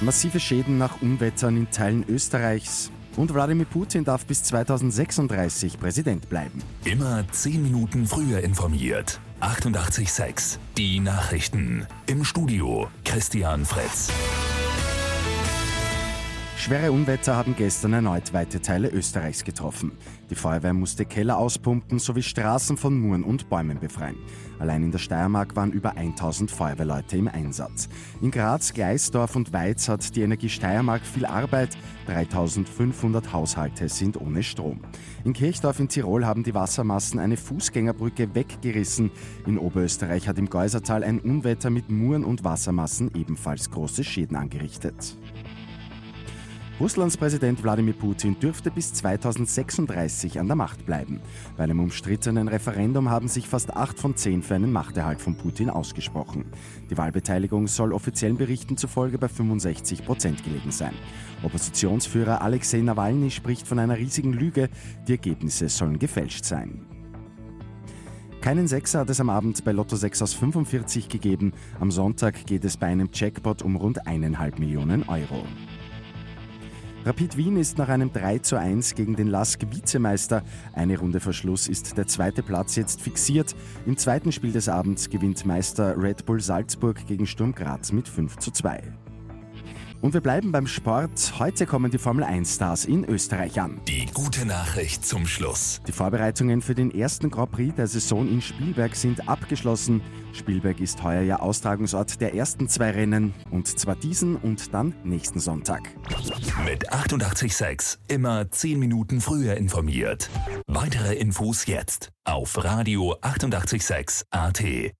Massive Schäden nach Unwettern in Teilen Österreichs. Und Wladimir Putin darf bis 2036 Präsident bleiben. Immer 10 Minuten früher informiert. 88.6 Die Nachrichten. Im Studio Christian Fritz. Schwere Unwetter haben gestern erneut weite Teile Österreichs getroffen. Die Feuerwehr musste Keller auspumpen sowie Straßen von Muren und Bäumen befreien. Allein in der Steiermark waren über 1000 Feuerwehrleute im Einsatz. In Graz, Gleisdorf und Weiz hat die Energie Steiermark viel Arbeit. 3500 Haushalte sind ohne Strom. In Kirchdorf in Tirol haben die Wassermassen eine Fußgängerbrücke weggerissen. In Oberösterreich hat im Geusertal ein Unwetter mit Muren und Wassermassen ebenfalls große Schäden angerichtet. Russlands Präsident Wladimir Putin dürfte bis 2036 an der Macht bleiben. Bei einem umstrittenen Referendum haben sich fast acht von zehn für einen Machterhalt von Putin ausgesprochen. Die Wahlbeteiligung soll offiziellen Berichten zufolge bei 65 Prozent gelegen sein. Oppositionsführer Alexei Nawalny spricht von einer riesigen Lüge. Die Ergebnisse sollen gefälscht sein. Keinen Sechser hat es am Abend bei Lotto 6 aus 45 gegeben. Am Sonntag geht es bei einem Jackpot um rund eineinhalb Millionen Euro. Rapid Wien ist nach einem 3 zu 1 gegen den Lask Vizemeister. Eine Runde vor Schluss ist der zweite Platz jetzt fixiert. Im zweiten Spiel des Abends gewinnt Meister Red Bull Salzburg gegen Sturm Graz mit 5 zu 2. Und wir bleiben beim Sport. Heute kommen die Formel 1-Stars in Österreich an. Die gute Nachricht zum Schluss. Die Vorbereitungen für den ersten Grand Prix der Saison in Spielberg sind abgeschlossen. Spielberg ist heuer ja Austragungsort der ersten zwei Rennen. Und zwar diesen und dann nächsten Sonntag. Mit 886 immer 10 Minuten früher informiert. Weitere Infos jetzt auf Radio 886 AT.